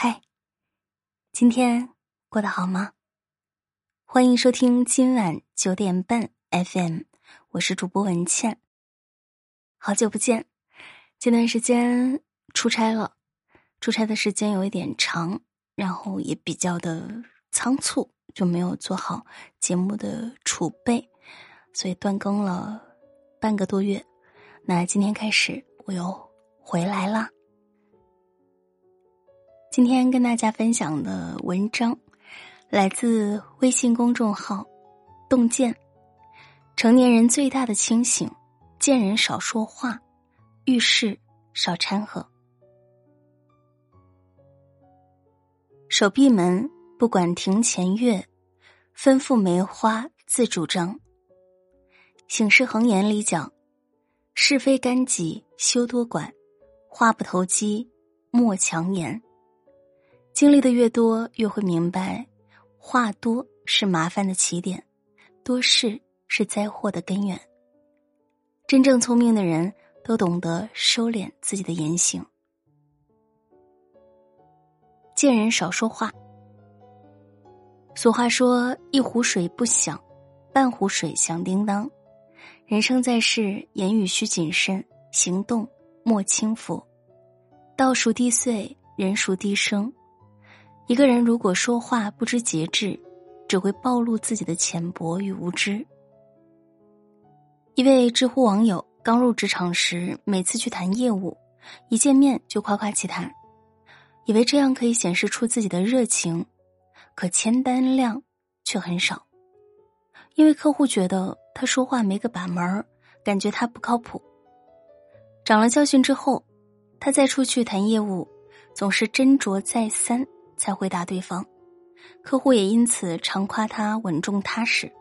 嗨，今天过得好吗？欢迎收听今晚九点半 FM，我是主播文倩。好久不见，这段时间出差了，出差的时间有一点长，然后也比较的仓促，就没有做好节目的储备，所以断更了半个多月。那今天开始，我又回来啦。今天跟大家分享的文章，来自微信公众号“洞见”。成年人最大的清醒，见人少说话，遇事少掺和。手闭门，不管庭前月，吩咐梅花自主张。《醒世恒言》里讲：“是非干己休多管，话不投机莫强言。”经历的越多，越会明白，话多是麻烦的起点，多事是灾祸的根源。真正聪明的人都懂得收敛自己的言行，见人少说话。俗话说：“一壶水不响，半壶水响叮当。”人生在世，言语需谨慎，行动莫轻浮。道熟地碎，人熟地生。一个人如果说话不知节制，只会暴露自己的浅薄与无知。一位知乎网友刚入职场时，每次去谈业务，一见面就夸夸其谈，以为这样可以显示出自己的热情，可签单量却很少，因为客户觉得他说话没个把门儿，感觉他不靠谱。长了教训之后，他再出去谈业务，总是斟酌再三。才回答对方，客户也因此常夸他稳重踏实。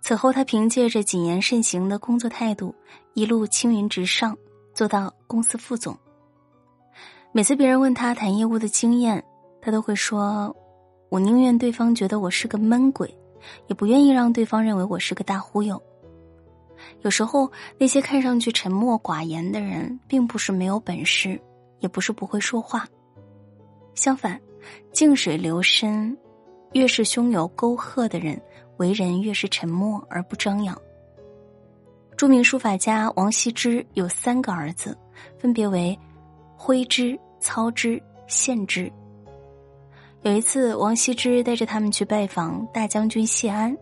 此后，他凭借着谨言慎行的工作态度，一路青云直上，做到公司副总。每次别人问他谈业务的经验，他都会说：“我宁愿对方觉得我是个闷鬼，也不愿意让对方认为我是个大忽悠。”有时候，那些看上去沉默寡言的人，并不是没有本事，也不是不会说话，相反。静水流深，越是胸有沟壑的人，为人越是沉默而不张扬。著名书法家王羲之有三个儿子，分别为徽之、操之、献之。有一次，王羲之带着他们去拜访大将军谢安。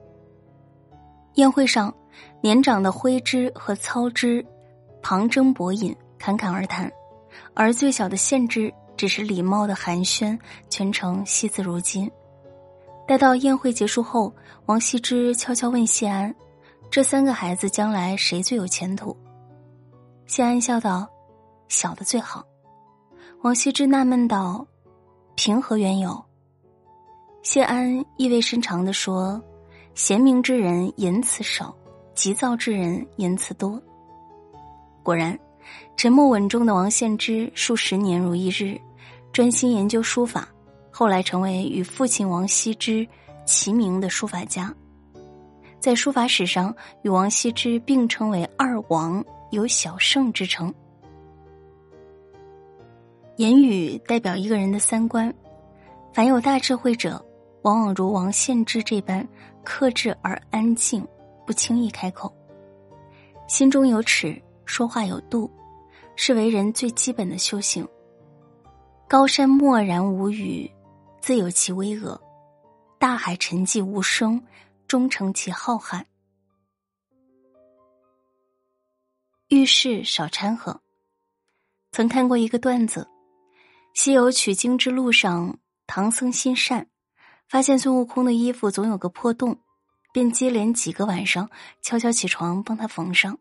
宴会上，年长的徽之和操之旁征博引，侃侃而谈，而最小的献之。只是礼貌的寒暄，全程惜字如金。待到宴会结束后，王羲之悄悄问谢安：“这三个孩子将来谁最有前途？”谢安笑道：“小的最好。”王羲之纳闷道：“凭何缘由？”谢安意味深长的说：“贤明之人言辞少，急躁之人言辞多。”果然，沉默稳重的王献之数十年如一日。专心研究书法，后来成为与父亲王羲之齐名的书法家，在书法史上与王羲之并称为二王，有小圣之称。言语代表一个人的三观，凡有大智慧者，往往如王献之这般克制而安静，不轻易开口，心中有尺，说话有度，是为人最基本的修行。高山默然无语，自有其巍峨；大海沉寂无声，终成其浩瀚。遇事少掺和。曾看过一个段子：西游取经之路上，唐僧心善，发现孙悟空的衣服总有个破洞，便接连几个晚上悄悄起床帮他缝上。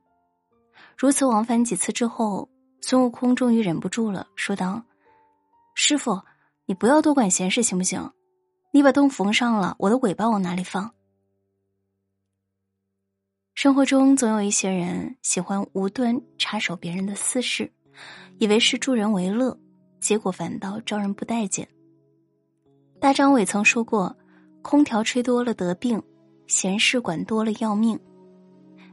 如此往返几次之后，孙悟空终于忍不住了，说道。师傅，你不要多管闲事，行不行？你把洞缝上了，我的尾巴往哪里放？生活中总有一些人喜欢无端插手别人的私事，以为是助人为乐，结果反倒招人不待见。大张伟曾说过：“空调吹多了得病，闲事管多了要命。”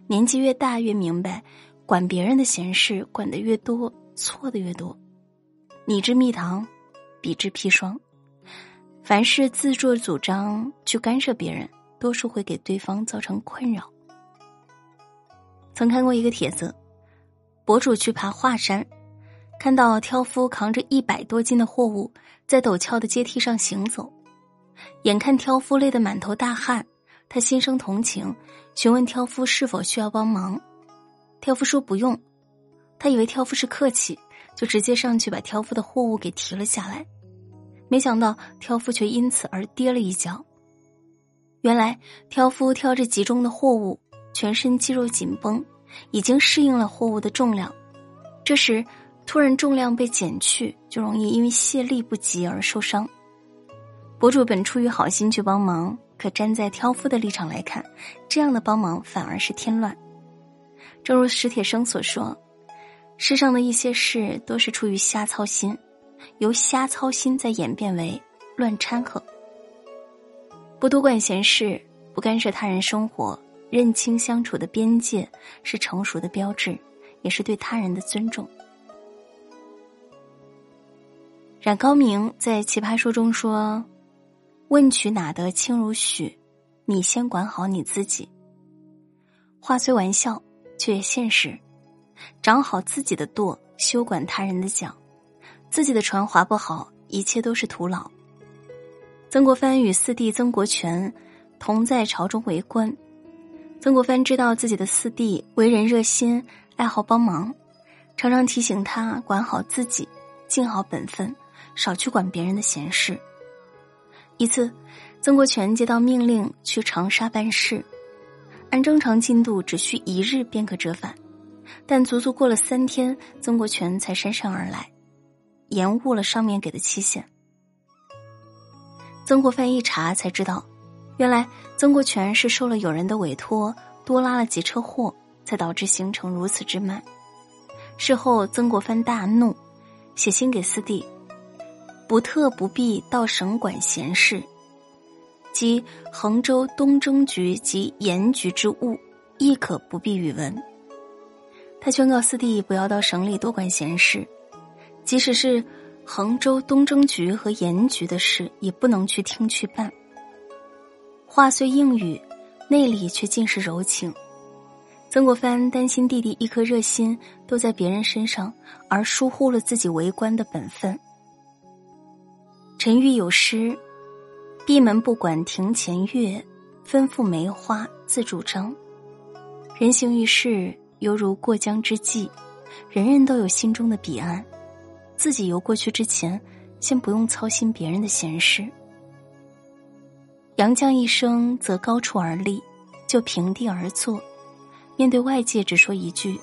年纪越大，越明白，管别人的闲事管得越多，错的越多。你之蜜糖，彼之砒霜。凡是自作主张去干涉别人，多数会给对方造成困扰。曾看过一个帖子，博主去爬华山，看到挑夫扛着一百多斤的货物在陡峭的阶梯上行走，眼看挑夫累得满头大汗，他心生同情，询问挑夫是否需要帮忙。挑夫说不用，他以为挑夫是客气，就直接上去把挑夫的货物给提了下来。没想到挑夫却因此而跌了一跤。原来挑夫挑着集中的货物，全身肌肉紧绷，已经适应了货物的重量。这时突然重量被减去，就容易因为卸力不及而受伤。博主本出于好心去帮忙，可站在挑夫的立场来看，这样的帮忙反而是添乱。正如史铁生所说：“世上的一些事都是出于瞎操心。”由瞎操心再演变为乱掺和，不多管闲事，不干涉他人生活，认清相处的边界，是成熟的标志，也是对他人的尊重。冉高明在《奇葩说》中说：“问渠哪得清如许？你先管好你自己。”话虽玩笑，却也现实。长好自己的舵，休管他人的桨。自己的船划不好，一切都是徒劳。曾国藩与四弟曾国荃同在朝中为官，曾国藩知道自己的四弟为人热心，爱好帮忙，常常提醒他管好自己，尽好本分，少去管别人的闲事。一次，曾国荃接到命令去长沙办事，按正常进度只需一日便可折返，但足足过了三天，曾国荃才姗姗而来。延误了上面给的期限。曾国藩一查才知道，原来曾国荃是受了友人的委托，多拉了几车货，才导致行程如此之慢。事后，曾国藩大怒，写信给四弟：“不特不必到省管闲事，即衡州东征局及盐局之务，亦可不必与闻。”他劝告四弟不要到省里多管闲事。即使是衡州东征局和盐局的事，也不能去听去办。话虽硬语，内里却尽是柔情。曾国藩担心弟弟一颗热心都在别人身上，而疏忽了自己为官的本分。陈玉有诗：“闭门不管庭前月，吩咐梅花自主张。”人行于世，犹如过江之鲫，人人都有心中的彼岸。自己游过去之前，先不用操心别人的闲事。杨绛一生择高处而立，就平地而坐，面对外界只说一句：“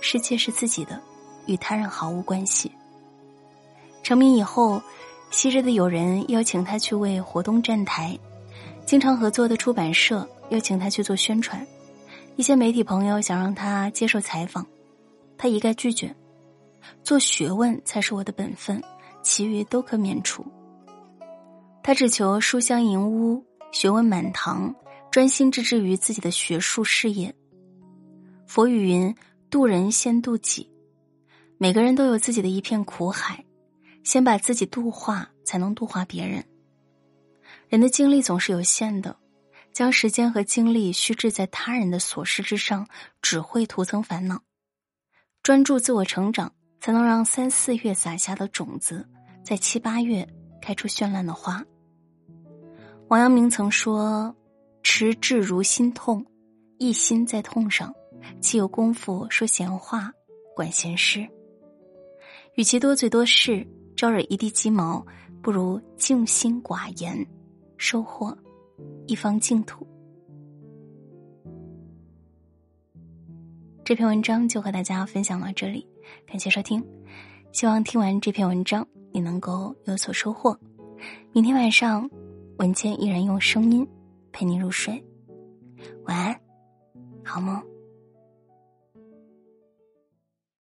世界是自己的，与他人毫无关系。”成名以后，昔日的友人邀请他去为活动站台，经常合作的出版社邀请他去做宣传，一些媒体朋友想让他接受采访，他一概拒绝。做学问才是我的本分，其余都可免除。他只求书香盈屋，学问满堂，专心致志于自己的学术事业。佛语云：“渡人先渡己。”每个人都有自己的一片苦海，先把自己度化，才能度化别人。人的精力总是有限的，将时间和精力虚掷在他人的琐事之上，只会徒增烦恼。专注自我成长。才能让三四月撒下的种子，在七八月开出绚烂的花。王阳明曾说：“持志如心痛，一心在痛上，岂有功夫说闲话、管闲事？与其多嘴多事，招惹一地鸡毛，不如静心寡言，收获一方净土。”这篇文章就和大家分享到这里。感谢收听，希望听完这篇文章你能够有所收获。明天晚上，文倩依然用声音陪你入睡。晚安，好梦。